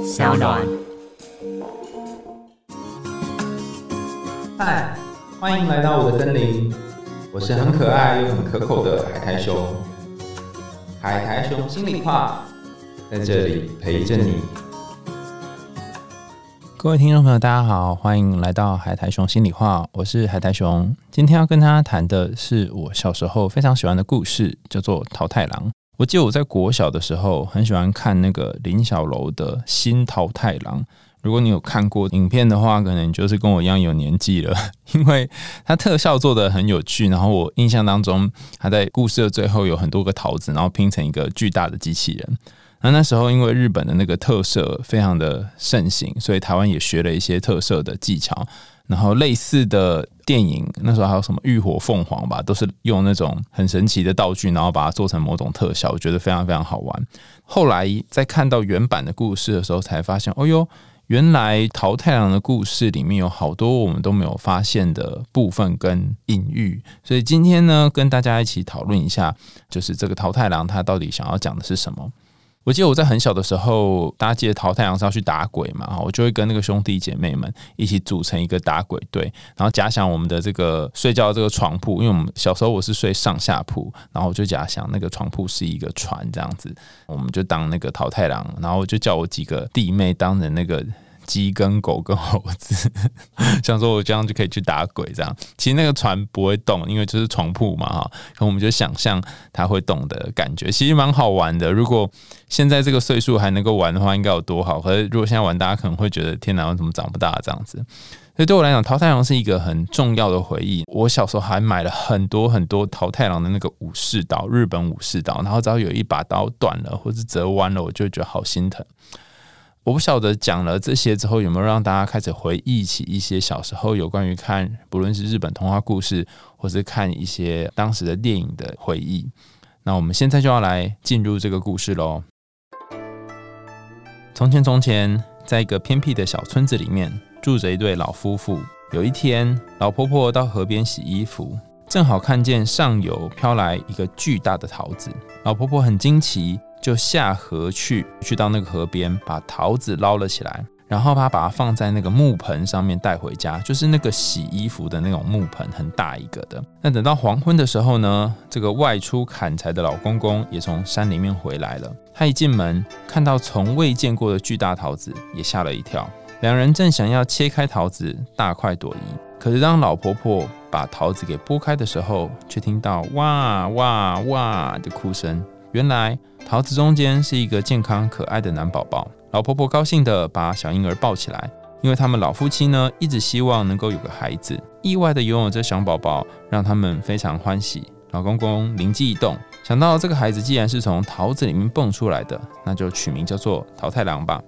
小暖。嗨，欢迎来到我的森林，我是很可爱又很可口的海苔熊。海苔熊心里话，在这里陪着你。各位听众朋友，大家好，欢迎来到海苔熊心里话，我是海苔熊。今天要跟大家谈的是我小时候非常喜欢的故事，叫做《桃太郎》。我记得我在国小的时候很喜欢看那个林小楼的《新桃太郎》。如果你有看过影片的话，可能就是跟我一样有年纪了，因为它特效做的很有趣。然后我印象当中，他在故事的最后有很多个桃子，然后拼成一个巨大的机器人。那那时候因为日本的那个特色非常的盛行，所以台湾也学了一些特色的技巧。然后类似的电影，那时候还有什么浴火凤凰吧，都是用那种很神奇的道具，然后把它做成某种特效，我觉得非常非常好玩。后来在看到原版的故事的时候，才发现，哦哟，原来桃太郎的故事里面有好多我们都没有发现的部分跟隐喻。所以今天呢，跟大家一起讨论一下，就是这个桃太郎他到底想要讲的是什么。我记得我在很小的时候，大家记得桃太阳是要去打鬼嘛，我就会跟那个兄弟姐妹们一起组成一个打鬼队，然后假想我们的这个睡觉这个床铺，因为我们小时候我是睡上下铺，然后我就假想那个床铺是一个船这样子，我们就当那个淘太郎，然后我就叫我几个弟妹当成那个。鸡跟狗跟猴子，想说我这样就可以去打鬼，这样其实那个船不会动，因为就是床铺嘛哈。可我们就想象它会动的感觉，其实蛮好玩的。如果现在这个岁数还能够玩的话，应该有多好。可是如果现在玩，大家可能会觉得天哪，我怎么长不大这样子？所以对我来讲，桃太郎是一个很重要的回忆。我小时候还买了很多很多桃太郎的那个武士刀，日本武士刀，然后只要有一把刀断了或是折弯了，我就觉得好心疼。我不晓得讲了这些之后有没有让大家开始回忆起一些小时候有关于看不论是日本童话故事，或是看一些当时的电影的回忆。那我们现在就要来进入这个故事喽。从前，从前，在一个偏僻的小村子里面，住着一对老夫妇。有一天，老婆婆到河边洗衣服，正好看见上游飘来一个巨大的桃子。老婆婆很惊奇。就下河去，去到那个河边，把桃子捞了起来，然后他把它放在那个木盆上面带回家，就是那个洗衣服的那种木盆，很大一个的。那等到黄昏的时候呢，这个外出砍柴的老公公也从山里面回来了。他一进门，看到从未见过的巨大桃子，也吓了一跳。两人正想要切开桃子，大快朵颐，可是当老婆婆把桃子给剥开的时候，却听到哇哇哇的哭声。原来桃子中间是一个健康可爱的男宝宝，老婆婆高兴地把小婴儿抱起来，因为他们老夫妻呢一直希望能够有个孩子，意外的拥有这小宝宝让他们非常欢喜。老公公灵机一动，想到这个孩子既然是从桃子里面蹦出来的，那就取名叫做桃太郎吧。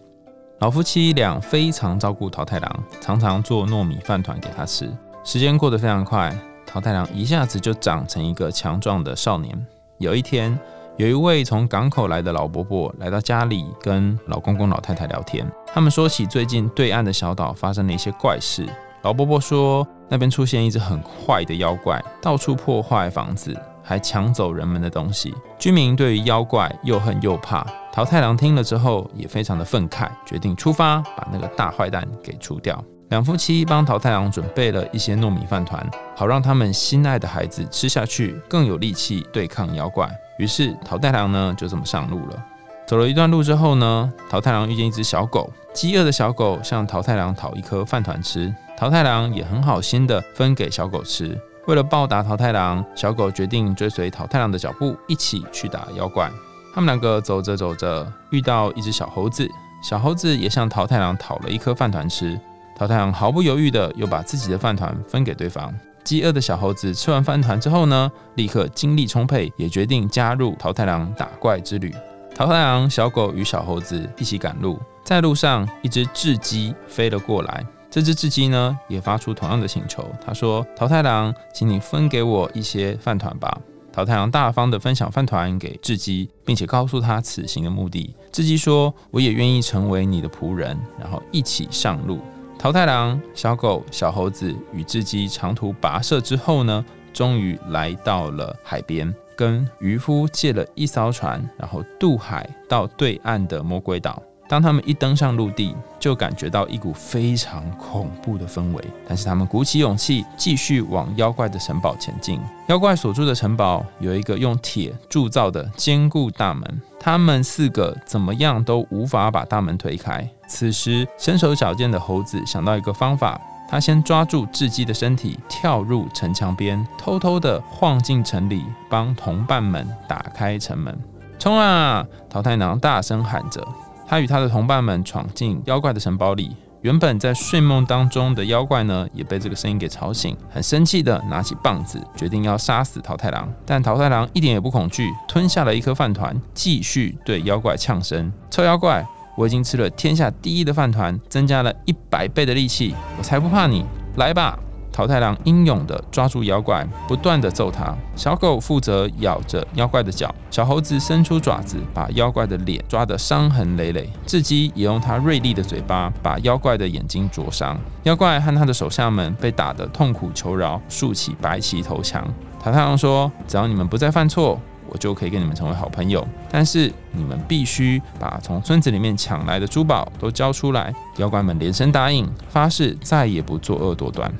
老夫妻俩非常照顾桃太郎，常常做糯米饭团给他吃。时间过得非常快，桃太郎一下子就长成一个强壮的少年。有一天。有一位从港口来的老伯伯来到家里，跟老公公、老太太聊天。他们说起最近对岸的小岛发生了一些怪事。老伯伯说，那边出现一只很坏的妖怪，到处破坏房子，还抢走人们的东西。居民对于妖怪又恨又怕。桃太郎听了之后也非常的愤慨，决定出发把那个大坏蛋给除掉。两夫妻帮桃太郎准备了一些糯米饭团，好让他们心爱的孩子吃下去，更有力气对抗妖怪。于是桃太郎呢就这么上路了。走了一段路之后呢，桃太郎遇见一只小狗，饥饿的小狗向桃太郎讨一颗饭团吃，桃太郎也很好心的分给小狗吃。为了报答桃太郎，小狗决定追随桃太郎的脚步，一起去打妖怪。他们两个走着走着，遇到一只小猴子，小猴子也向桃太郎讨了一颗饭团吃。桃太郎毫不犹豫的又把自己的饭团分给对方。饥饿的小猴子吃完饭团之后呢，立刻精力充沛，也决定加入桃太郎打怪之旅。桃太郎、小狗与小猴子一起赶路，在路上，一只雉鸡飞了过来。这只雉鸡呢，也发出同样的请求。他说：“桃太郎，请你分给我一些饭团吧。”桃太郎大方的分享饭团给雉鸡，并且告诉他此行的目的。雉鸡说：“我也愿意成为你的仆人，然后一起上路。”桃太郎、小狗、小猴子与雉鸡长途跋涉之后呢，终于来到了海边，跟渔夫借了一艘船，然后渡海到对岸的魔鬼岛。当他们一登上陆地，就感觉到一股非常恐怖的氛围。但是他们鼓起勇气，继续往妖怪的城堡前进。妖怪所住的城堡有一个用铁铸造的坚固大门，他们四个怎么样都无法把大门推开。此时，身手矫健的猴子想到一个方法。他先抓住雉鸡的身体，跳入城墙边，偷偷地晃进城里，帮同伴们打开城门。冲啊！桃太郎大声喊着。他与他的同伴们闯进妖怪的城堡里。原本在睡梦当中的妖怪呢，也被这个声音给吵醒，很生气的拿起棒子，决定要杀死桃太郎。但桃太郎一点也不恐惧，吞下了一颗饭团，继续对妖怪呛声：“臭妖怪！”我已经吃了天下第一的饭团，增加了一百倍的力气，我才不怕你！来吧，桃太郎英勇地抓住妖怪，不断地揍他。小狗负责咬着妖怪的脚，小猴子伸出爪子，把妖怪的脸抓得伤痕累累。雉鸡也用它锐利的嘴巴把妖怪的眼睛灼伤。妖怪和他的手下们被打得痛苦求饶，竖起白旗投降。桃太郎说：“只要你们不再犯错。”我就可以跟你们成为好朋友，但是你们必须把从村子里面抢来的珠宝都交出来。妖怪们连声答应，发誓再也不作恶多端。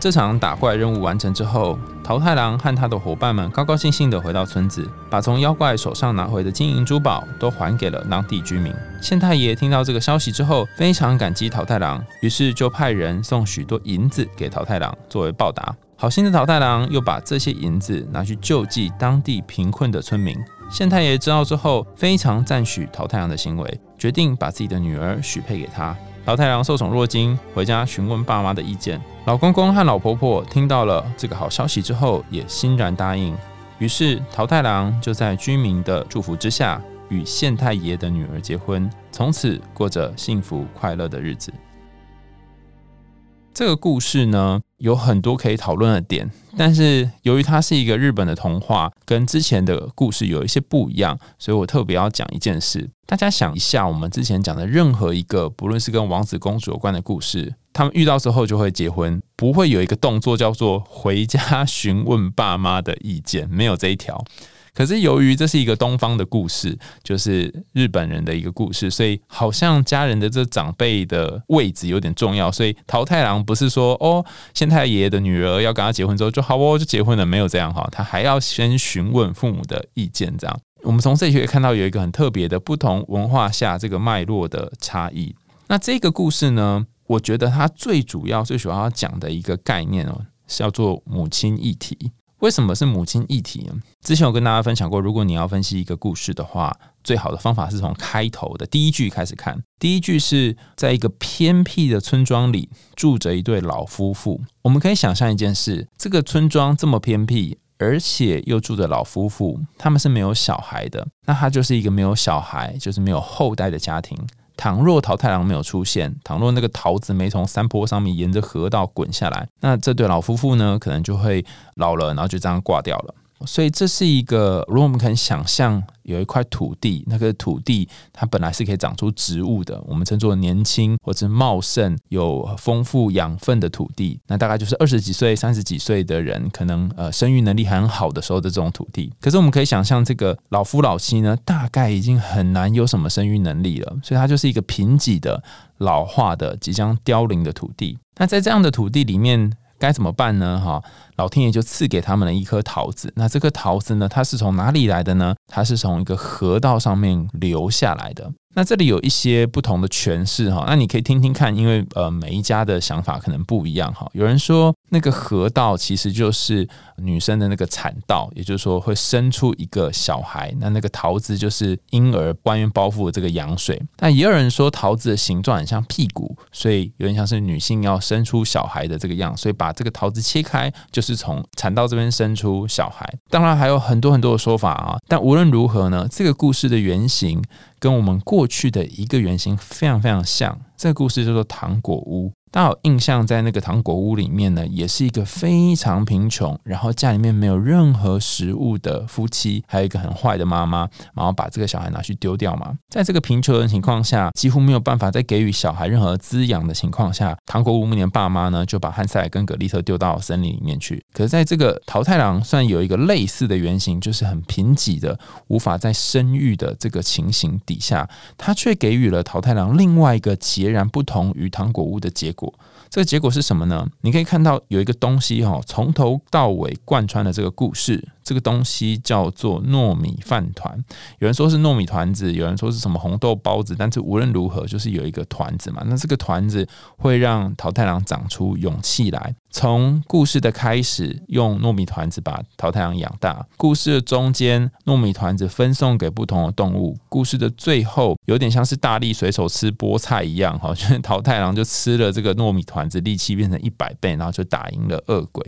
这场打怪任务完成之后，桃太郎和他的伙伴们高高兴兴地回到村子，把从妖怪手上拿回的金银珠宝都还给了当地居民。县太爷听到这个消息之后，非常感激桃太郎，于是就派人送许多银子给桃太郎作为报答。好心的桃太郎又把这些银子拿去救济当地贫困的村民。县太爷知道之后，非常赞许桃太郎的行为，决定把自己的女儿许配给他。桃太郎受宠若惊，回家询问爸妈的意见。老公公和老婆婆听到了这个好消息之后，也欣然答应。于是桃太郎就在居民的祝福之下，与县太爷的女儿结婚，从此过着幸福快乐的日子。这个故事呢，有很多可以讨论的点，但是由于它是一个日本的童话，跟之前的故事有一些不一样，所以我特别要讲一件事。大家想一下，我们之前讲的任何一个，不论是跟王子公主有关的故事，他们遇到之后就会结婚，不会有一个动作叫做回家询问爸妈的意见，没有这一条。可是由于这是一个东方的故事，就是日本人的一个故事，所以好像家人的这长辈的位置有点重要。所以桃太郎不是说哦，县太爷的女儿要跟他结婚之后就好哦，就结婚了，没有这样哈，他还要先询问父母的意见。这样，我们从这里可以看到有一个很特别的不同文化下这个脉络的差异。那这个故事呢，我觉得它最主要、最主要要讲的一个概念哦，是叫做母亲议题。为什么是母亲议题呢？之前有跟大家分享过，如果你要分析一个故事的话，最好的方法是从开头的第一句开始看。第一句是在一个偏僻的村庄里住着一对老夫妇。我们可以想象一件事：这个村庄这么偏僻，而且又住着老夫妇，他们是没有小孩的。那他就是一个没有小孩，就是没有后代的家庭。倘若桃太郎没有出现，倘若那个桃子没从山坡上面沿着河道滚下来，那这对老夫妇呢，可能就会老了，然后就这样挂掉了。所以这是一个，如果我们肯想象。有一块土地，那个土地它本来是可以长出植物的，我们称作年轻或者茂盛、有丰富养分的土地。那大概就是二十几岁、三十几岁的人，可能呃生育能力很好的时候的这种土地。可是我们可以想象，这个老夫老妻呢，大概已经很难有什么生育能力了，所以它就是一个贫瘠的、老化的、即将凋零的土地。那在这样的土地里面。该怎么办呢？哈，老天爷就赐给他们了一颗桃子。那这颗桃子呢？它是从哪里来的呢？它是从一个河道上面流下来的。那这里有一些不同的诠释哈，那你可以听听看，因为呃每一家的想法可能不一样哈。有人说那个河道其实就是女生的那个产道，也就是说会生出一个小孩，那那个桃子就是婴儿关于包覆的这个羊水。但也有人说桃子的形状很像屁股，所以有点像是女性要生出小孩的这个样，所以把这个桃子切开就是从产道这边生出小孩。当然还有很多很多的说法啊，但无论如何呢，这个故事的原型。跟我们过去的一个原型非常非常像，这个故事叫做糖果屋。大家有印象，在那个糖果屋里面呢，也是一个非常贫穷，然后家里面没有任何食物的夫妻，还有一个很坏的妈妈，然后把这个小孩拿去丢掉嘛。在这个贫穷的情况下，几乎没有办法再给予小孩任何滋养的情况下，糖果屋里面爸妈呢就把汉塞尔跟格丽特丢到森林里面去。可是在这个桃太郎算有一个类似的原型，就是很贫瘠的，无法再生育的这个情形底下，他却给予了桃太郎另外一个截然不同于糖果屋的结果。这个结果是什么呢？你可以看到有一个东西哈，从头到尾贯穿了这个故事。这个东西叫做糯米饭团，有人说是糯米团子，有人说是什么红豆包子，但是无论如何，就是有一个团子嘛。那这个团子会让桃太郎长出勇气来。从故事的开始，用糯米团子把桃太郎养大；故事的中间，糯米团子分送给不同的动物；故事的最后，有点像是大力水手吃菠菜一样，哈，就是桃太郎就吃了这个糯米团子，力气变成一百倍，然后就打赢了恶鬼。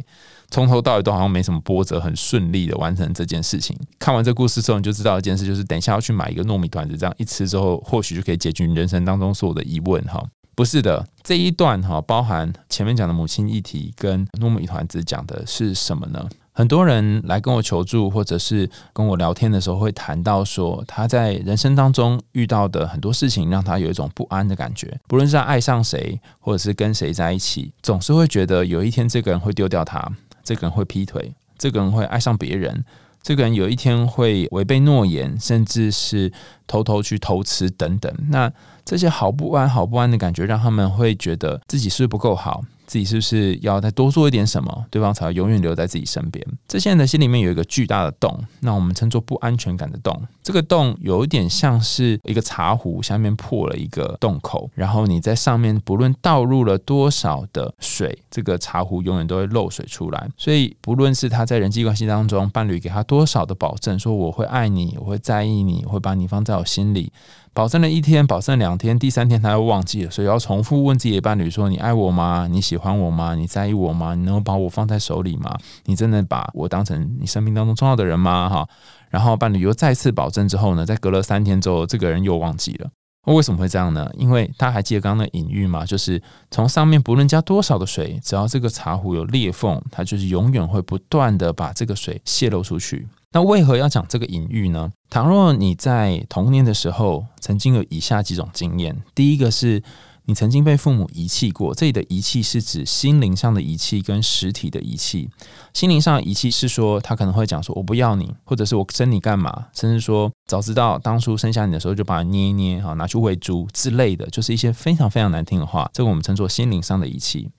从头到尾都好像没什么波折，很顺利的完成这件事情。看完这故事之后，你就知道一件事，就是等一下要去买一个糯米团子，这样一吃之后，或许就可以解决你人生当中所有的疑问。哈，不是的，这一段哈包含前面讲的母亲议题跟糯米团子讲的是什么呢？很多人来跟我求助，或者是跟我聊天的时候，会谈到说他在人生当中遇到的很多事情，让他有一种不安的感觉。不论是他爱上谁，或者是跟谁在一起，总是会觉得有一天这个人会丢掉他。这个人会劈腿，这个人会爱上别人，这个人有一天会违背诺言，甚至是偷偷去偷吃等等。那这些好不安、好不安的感觉，让他们会觉得自己是不是不够好。自己是不是要再多做一点什么，对方才会永远留在自己身边？这些人的心里面有一个巨大的洞，那我们称作不安全感的洞。这个洞有一点像是一个茶壶下面破了一个洞口，然后你在上面不论倒入了多少的水，这个茶壶永远都会漏水出来。所以不论是他在人际关系当中，伴侣给他多少的保证，说我会爱你，我会在意你，我会把你放在我心里。保证了一天，保证两天，第三天他又忘记了，所以要重复问自己的伴侣说：“你爱我吗？你喜欢我吗？你在意我吗？你能把我放在手里吗？你真的把我当成你生命当中重要的人吗？”哈，然后伴侣又再次保证之后呢，在隔了三天之后，这个人又忘记了。为什么会这样呢？因为他还记得刚刚的隐喻嘛，就是从上面不论加多少的水，只要这个茶壶有裂缝，它就是永远会不断的把这个水泄露出去。那为何要讲这个隐喻呢？倘若你在童年的时候曾经有以下几种经验，第一个是你曾经被父母遗弃过。这里的遗弃是指心灵上的遗弃跟实体的遗弃。心灵上的遗弃是说他可能会讲说“我不要你”，或者是我生你干嘛，甚至说早知道当初生下你的时候就把你捏一捏，哈，拿去喂猪之类的，就是一些非常非常难听的话。这个我们称作心灵上的遗弃。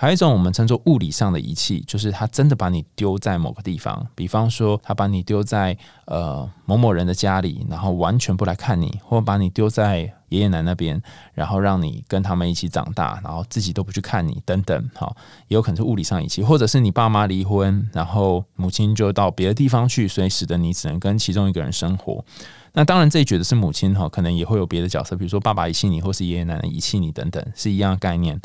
还有一种我们称作物理上的遗弃，就是他真的把你丢在某个地方，比方说他把你丢在呃某某人的家里，然后完全不来看你，或把你丢在爷爷奶奶那边，然后让你跟他们一起长大，然后自己都不去看你等等，哈，也有可能是物理上遗弃，或者是你爸妈离婚，然后母亲就到别的地方去，所以使得你只能跟其中一个人生活。那当然，这一觉得是母亲哈，可能也会有别的角色，比如说爸爸遗弃你，或是爷爷奶奶遗弃你等等，是一样的概念。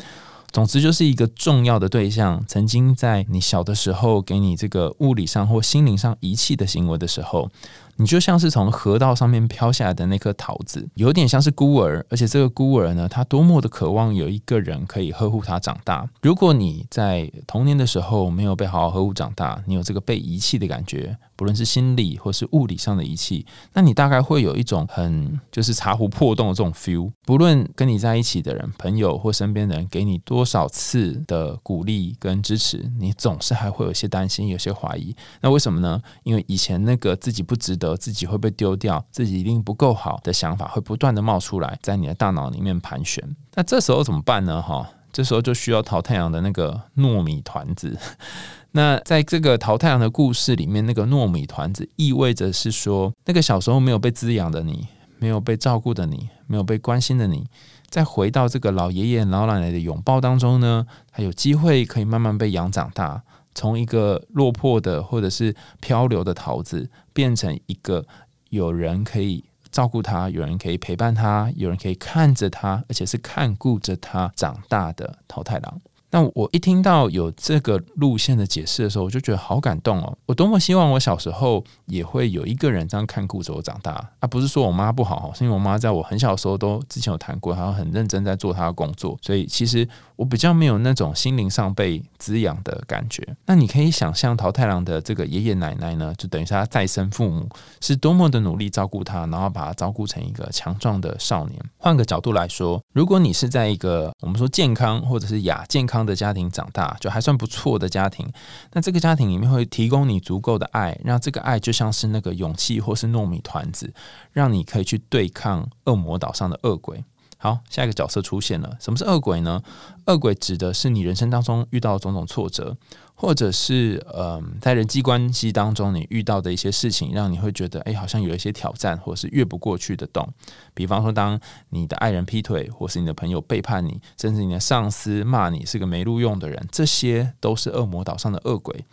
总之，就是一个重要的对象，曾经在你小的时候给你这个物理上或心灵上遗弃的行为的时候。你就像是从河道上面飘下来的那颗桃子，有点像是孤儿，而且这个孤儿呢，他多么的渴望有一个人可以呵护他长大。如果你在童年的时候没有被好好呵护长大，你有这个被遗弃的感觉，不论是心理或是物理上的遗弃，那你大概会有一种很就是茶壶破洞的这种 feel。不论跟你在一起的人、朋友或身边的人给你多少次的鼓励跟支持，你总是还会有些担心、有些怀疑。那为什么呢？因为以前那个自己不值得得。自己会被丢掉，自己一定不够好的想法会不断的冒出来，在你的大脑里面盘旋。那这时候怎么办呢？哈，这时候就需要淘太阳的那个糯米团子。那在这个淘太阳的故事里面，那个糯米团子意味着是说，那个小时候没有被滋养的你，没有被照顾的你，没有被关心的你，在回到这个老爷爷老奶奶的拥抱当中呢，还有机会可以慢慢被养长大。从一个落魄的或者是漂流的桃子，变成一个有人可以照顾他、有人可以陪伴他、有人可以看着他，而且是看顾着他长大的桃太郎。那我一听到有这个路线的解释的时候，我就觉得好感动哦！我多么希望我小时候也会有一个人这样看顾着我长大啊！不是说我妈不好，是因为我妈在我很小的时候都之前有谈过，她很认真在做她的工作，所以其实我比较没有那种心灵上被滋养的感觉。那你可以想象桃太郎的这个爷爷奶奶呢，就等于是他再生父母，是多么的努力照顾他，然后把他照顾成一个强壮的少年。换个角度来说，如果你是在一个我们说健康或者是亚健康，的家庭长大就还算不错的家庭，那这个家庭里面会提供你足够的爱，让这个爱就像是那个勇气或是糯米团子，让你可以去对抗恶魔岛上的恶鬼。好，下一个角色出现了，什么是恶鬼呢？恶鬼指的是你人生当中遇到种种挫折。或者是嗯，在人际关系当中，你遇到的一些事情，让你会觉得，哎，好像有一些挑战，或是越不过去的洞。比方说，当你的爱人劈腿，或是你的朋友背叛你，甚至你的上司骂你是个没录用的人，这些都是恶魔岛上的恶鬼。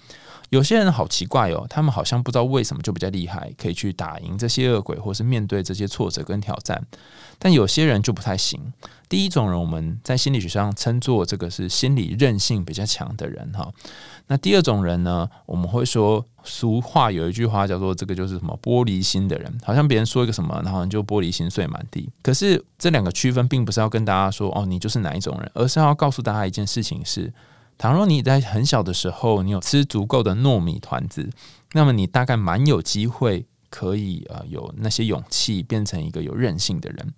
有些人好奇怪哦，他们好像不知道为什么就比较厉害，可以去打赢这些恶鬼，或是面对这些挫折跟挑战。但有些人就不太行。第一种人，我们在心理学上称作这个是心理韧性比较强的人哈。那第二种人呢，我们会说俗话有一句话叫做这个就是什么玻璃心的人，好像别人说一个什么，然后你就玻璃心碎满地。可是这两个区分，并不是要跟大家说哦，你就是哪一种人，而是要告诉大家一件事情是。倘若你在很小的时候，你有吃足够的糯米团子，那么你大概蛮有机会可以呃有那些勇气变成一个有韧性的人。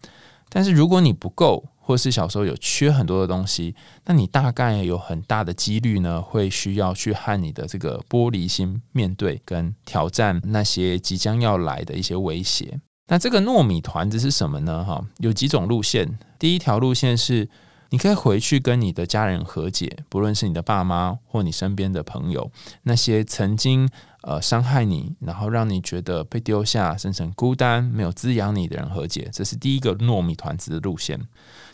但是如果你不够，或是小时候有缺很多的东西，那你大概有很大的几率呢，会需要去和你的这个玻璃心面对跟挑战那些即将要来的一些威胁。那这个糯米团子是什么呢？哈，有几种路线。第一条路线是。你可以回去跟你的家人和解，不论是你的爸妈或你身边的朋友，那些曾经呃伤害你，然后让你觉得被丢下、深深孤单、没有滋养你的人和解，这是第一个糯米团子的路线。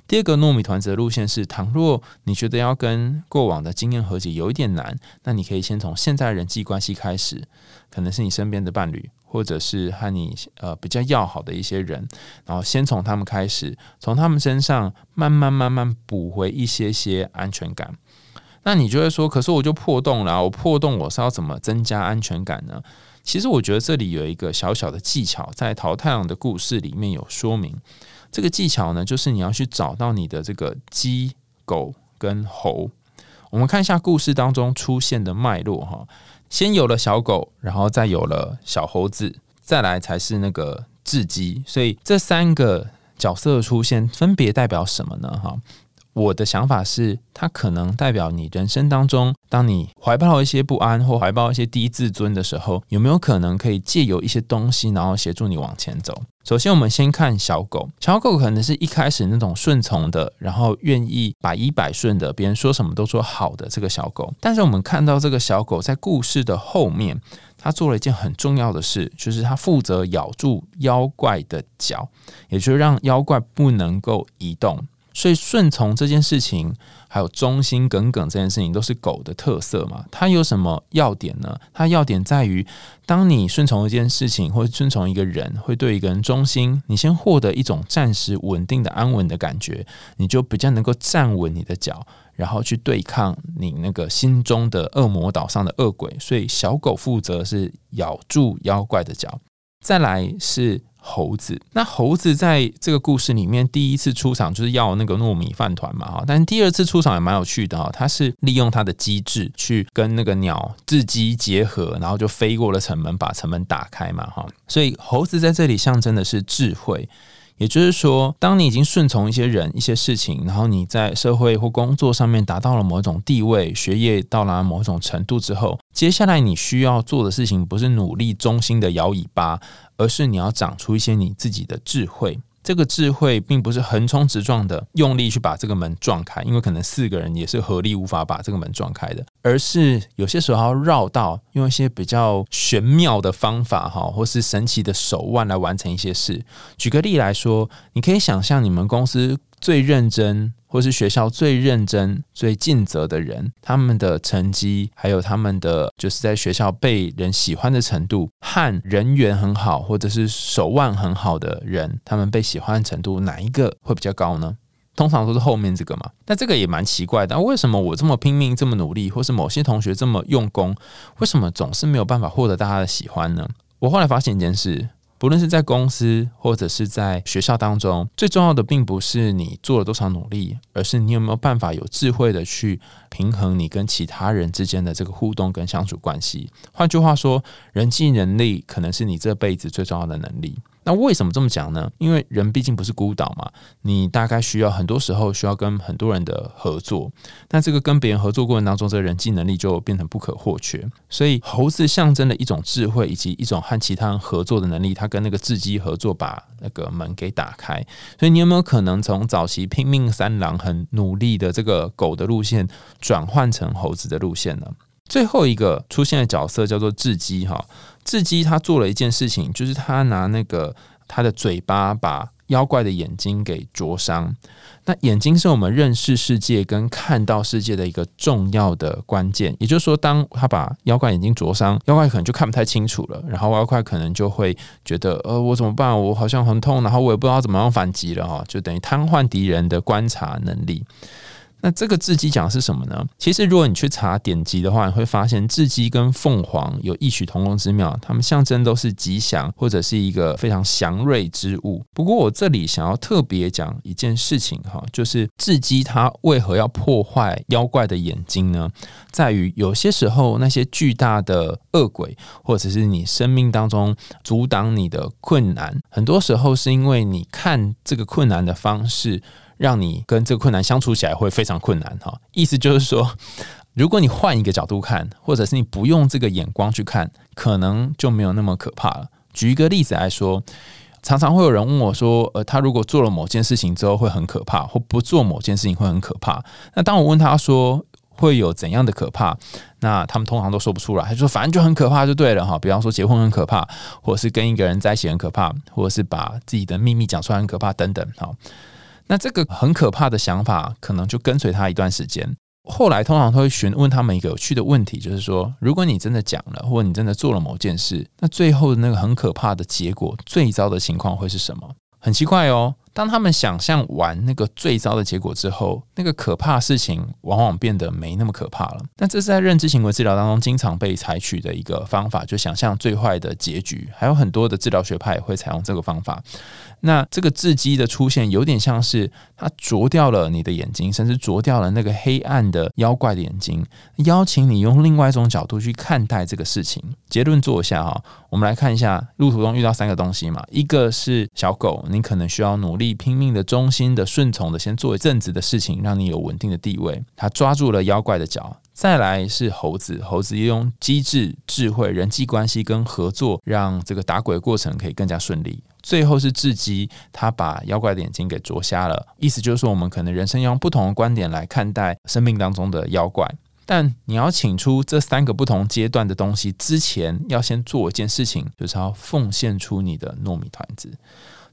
第二个糯米团子的路线是：倘若你觉得要跟过往的经验和解有一点难，那你可以先从现在人际关系开始，可能是你身边的伴侣。或者是和你呃比较要好的一些人，然后先从他们开始，从他们身上慢慢慢慢补回一些些安全感。那你就会说，可是我就破洞了，我破洞我是要怎么增加安全感呢？其实我觉得这里有一个小小的技巧，在淘太阳的故事里面有说明。这个技巧呢，就是你要去找到你的这个鸡、狗跟猴。我们看一下故事当中出现的脉络哈。先有了小狗，然后再有了小猴子，再来才是那个雉鸡。所以这三个角色的出现，分别代表什么呢？哈。我的想法是，它可能代表你人生当中，当你怀抱一些不安或怀抱一些低自尊的时候，有没有可能可以借由一些东西，然后协助你往前走？首先，我们先看小狗。小狗可能是一开始那种顺从的，然后愿意百依百顺的，别人说什么都说好的这个小狗。但是，我们看到这个小狗在故事的后面，它做了一件很重要的事，就是它负责咬住妖怪的脚，也就是让妖怪不能够移动。所以顺从这件事情，还有忠心耿耿这件事情，都是狗的特色嘛。它有什么要点呢？它要点在于，当你顺从一件事情，或者顺从一个人，会对一个人忠心，你先获得一种暂时稳定的安稳的感觉，你就比较能够站稳你的脚，然后去对抗你那个心中的恶魔岛上的恶鬼。所以小狗负责是咬住妖怪的脚，再来是。猴子，那猴子在这个故事里面第一次出场就是要那个糯米饭团嘛哈，但第二次出场也蛮有趣的哈，它是利用它的机智去跟那个鸟雉鸡结合，然后就飞过了城门，把城门打开嘛哈，所以猴子在这里象征的是智慧。也就是说，当你已经顺从一些人、一些事情，然后你在社会或工作上面达到了某种地位，学业到达某种程度之后，接下来你需要做的事情不是努力忠心的摇尾巴，而是你要长出一些你自己的智慧。这个智慧并不是横冲直撞的用力去把这个门撞开，因为可能四个人也是合力无法把这个门撞开的，而是有些时候要绕道，用一些比较玄妙的方法哈，或是神奇的手腕来完成一些事。举个例来说，你可以想象你们公司最认真。或是学校最认真、最尽责的人，他们的成绩，还有他们的就是在学校被人喜欢的程度，和人缘很好或者是手腕很好的人，他们被喜欢的程度，哪一个会比较高呢？通常都是后面这个嘛。那这个也蛮奇怪的，为什么我这么拼命、这么努力，或是某些同学这么用功，为什么总是没有办法获得大家的喜欢呢？我后来发现一件事。不论是在公司或者是在学校当中，最重要的并不是你做了多少努力，而是你有没有办法有智慧的去平衡你跟其他人之间的这个互动跟相处关系。换句话说，人际能力可能是你这辈子最重要的能力。那为什么这么讲呢？因为人毕竟不是孤岛嘛，你大概需要很多时候需要跟很多人的合作。那这个跟别人合作过程当中，这个人际能力就变成不可或缺。所以猴子象征了一种智慧以及一种和其他人合作的能力。它跟那个智机合作，把那个门给打开。所以你有没有可能从早期拼命三郎很努力的这个狗的路线，转换成猴子的路线呢？最后一个出现的角色叫做智机哈，雉鸡他做了一件事情，就是他拿那个他的嘴巴把妖怪的眼睛给灼伤。那眼睛是我们认识世界跟看到世界的一个重要的关键。也就是说，当他把妖怪眼睛灼伤，妖怪可能就看不太清楚了，然后妖怪可能就会觉得，呃，我怎么办？我好像很痛，然后我也不知道怎么样反击了哈，就等于瘫痪敌人的观察能力。那这个雉鸡讲的是什么呢？其实如果你去查典籍的话，你会发现雉鸡跟凤凰有异曲同工之妙，它们象征都是吉祥或者是一个非常祥瑞之物。不过我这里想要特别讲一件事情哈，就是雉鸡它为何要破坏妖怪的眼睛呢？在于有些时候那些巨大的恶鬼，或者是你生命当中阻挡你的困难，很多时候是因为你看这个困难的方式。让你跟这个困难相处起来会非常困难哈，意思就是说，如果你换一个角度看，或者是你不用这个眼光去看，可能就没有那么可怕了。举一个例子来说，常常会有人问我说，呃，他如果做了某件事情之后会很可怕，或不做某件事情会很可怕。那当我问他说会有怎样的可怕，那他们通常都说不出来，他就说反正就很可怕就对了哈。比方说结婚很可怕，或者是跟一个人在一起很可怕，或者是把自己的秘密讲出来很可怕等等哈。那这个很可怕的想法，可能就跟随他一段时间。后来通常都会询问他们一个有趣的问题，就是说，如果你真的讲了，或者你真的做了某件事，那最后的那个很可怕的结果，最糟的情况会是什么？很奇怪哦。当他们想象完那个最糟的结果之后，那个可怕的事情往往变得没那么可怕了。那这是在认知行为治疗当中经常被采取的一个方法，就想象最坏的结局。还有很多的治疗学派会采用这个方法。那这个智机的出现，有点像是它啄掉了你的眼睛，甚至啄掉了那个黑暗的妖怪的眼睛，邀请你用另外一种角度去看待这个事情。结论做一下哈，我们来看一下路途中遇到三个东西嘛，一个是小狗，你可能需要努力力拼命的、忠心的、顺从的，先做一阵子的事情，让你有稳定的地位。他抓住了妖怪的脚。再来是猴子，猴子用机智、智慧、人际关系跟合作，让这个打鬼过程可以更加顺利。最后是智机，他把妖怪的眼睛给啄瞎了。意思就是说，我们可能人生要用不同的观点来看待生命当中的妖怪。但你要请出这三个不同阶段的东西之前，要先做一件事情，就是要奉献出你的糯米团子。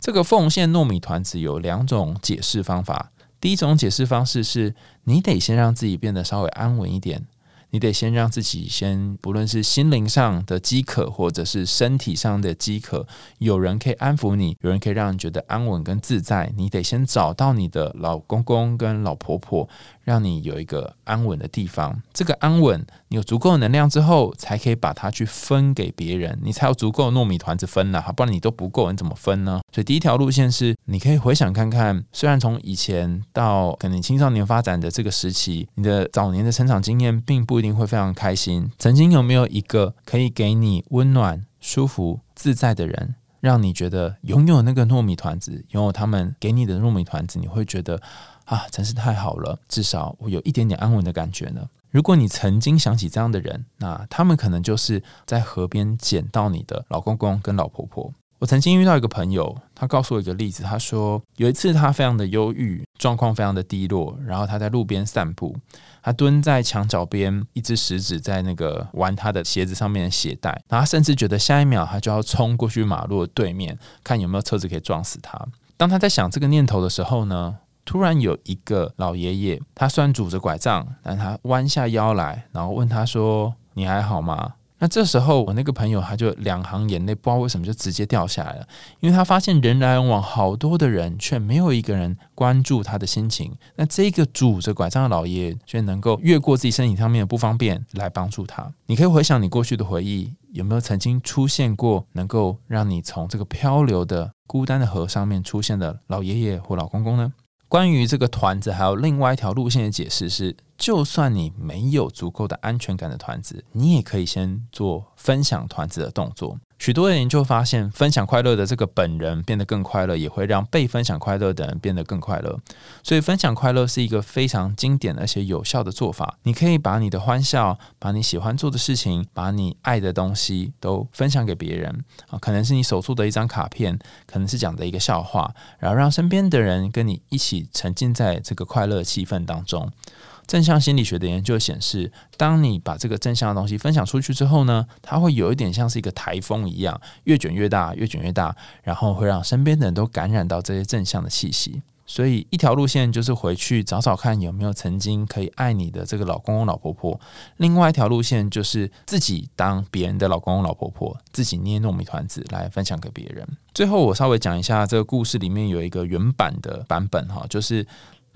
这个奉献糯米团子有两种解释方法。第一种解释方式是，你得先让自己变得稍微安稳一点，你得先让自己先，不论是心灵上的饥渴，或者是身体上的饥渴，有人可以安抚你，有人可以让你觉得安稳跟自在，你得先找到你的老公公跟老婆婆。让你有一个安稳的地方，这个安稳，你有足够能量之后，才可以把它去分给别人，你才有足够糯米团子分了，不然你都不够，你怎么分呢？所以第一条路线是，你可以回想看看，虽然从以前到可能青少年发展的这个时期，你的早年的成长经验并不一定会非常开心。曾经有没有一个可以给你温暖、舒服、自在的人，让你觉得拥有那个糯米团子，拥有他们给你的糯米团子，你会觉得？啊，真是太好了！至少我有一点点安稳的感觉呢。如果你曾经想起这样的人，那他们可能就是在河边捡到你的老公公跟老婆婆。我曾经遇到一个朋友，他告诉我一个例子。他说有一次他非常的忧郁，状况非常的低落，然后他在路边散步，他蹲在墙角边，一只食指在那个玩他的鞋子上面的鞋带，然后甚至觉得下一秒他就要冲过去马路的对面，看有没有车子可以撞死他。当他在想这个念头的时候呢？突然有一个老爷爷，他虽然拄着拐杖，但他弯下腰来，然后问他说：“你还好吗？”那这时候，我那个朋友他就两行眼泪，不知道为什么就直接掉下来了，因为他发现人来人往，好多的人，却没有一个人关注他的心情。那这个拄着拐杖的老爷爷却能够越过自己身体上面的不方便来帮助他。你可以回想你过去的回忆，有没有曾经出现过能够让你从这个漂流的孤单的河上面出现的老爷爷或老公公呢？关于这个团子，还有另外一条路线的解释是。就算你没有足够的安全感的团子，你也可以先做分享团子的动作。许多人研究发现，分享快乐的这个本人变得更快乐，也会让被分享快乐的人变得更快乐。所以，分享快乐是一个非常经典而且有效的做法。你可以把你的欢笑、把你喜欢做的事情、把你爱的东西都分享给别人啊，可能是你手做的一张卡片，可能是讲的一个笑话，然后让身边的人跟你一起沉浸在这个快乐气氛当中。正向心理学的研究显示，当你把这个正向的东西分享出去之后呢，它会有一点像是一个台风一样，越卷越大，越卷越大，然后会让身边的人都感染到这些正向的气息。所以，一条路线就是回去找找看有没有曾经可以爱你的这个老公公、老婆婆；另外一条路线就是自己当别人的老公公、老婆婆，自己捏糯米团子来分享给别人。最后，我稍微讲一下这个故事里面有一个原版的版本哈，就是。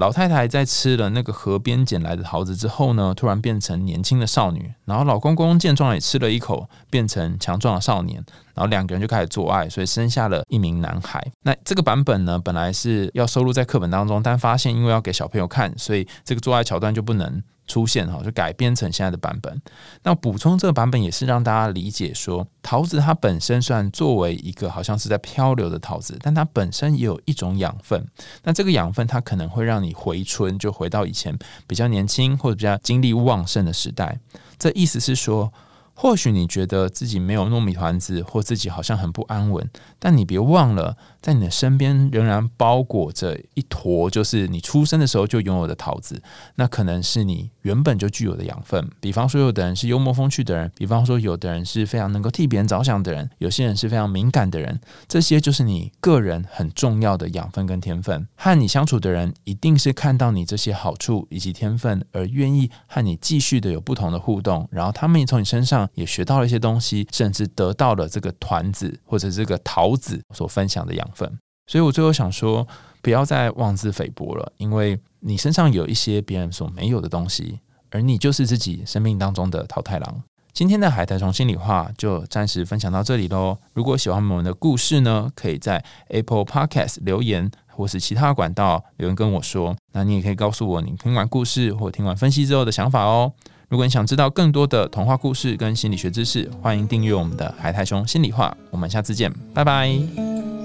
老太太在吃了那个河边捡来的桃子之后呢，突然变成年轻的少女。然后老公公见状也吃了一口，变成强壮的少年。然后两个人就开始做爱，所以生下了一名男孩。那这个版本呢，本来是要收录在课本当中，但发现因为要给小朋友看，所以这个做爱桥段就不能。出现哈，就改编成现在的版本。那补充这个版本也是让大家理解说，桃子它本身虽然作为一个好像是在漂流的桃子，但它本身也有一种养分。那这个养分它可能会让你回春，就回到以前比较年轻或者比较精力旺盛的时代。这意思是说。或许你觉得自己没有糯米团子，或自己好像很不安稳，但你别忘了，在你的身边仍然包裹着一坨，就是你出生的时候就拥有的桃子。那可能是你原本就具有的养分。比方说，有的人是幽默风趣的人；，比方说，有的人是非常能够替别人着想的人；，有些人是非常敏感的人。这些就是你个人很重要的养分跟天分。和你相处的人，一定是看到你这些好处以及天分，而愿意和你继续的有不同的互动。然后，他们也从你身上。也学到了一些东西，甚至得到了这个团子或者这个桃子所分享的养分。所以我最后想说，不要再妄自菲薄了，因为你身上有一些别人所没有的东西，而你就是自己生命当中的桃太郎。今天的海苔虫心里话就暂时分享到这里喽。如果喜欢我们的故事呢，可以在 Apple Podcast 留言，或是其他管道留言跟我说。那你也可以告诉我你听完故事或听完分析之后的想法哦。如果你想知道更多的童话故事跟心理学知识，欢迎订阅我们的海苔熊心里话。我们下次见，拜拜。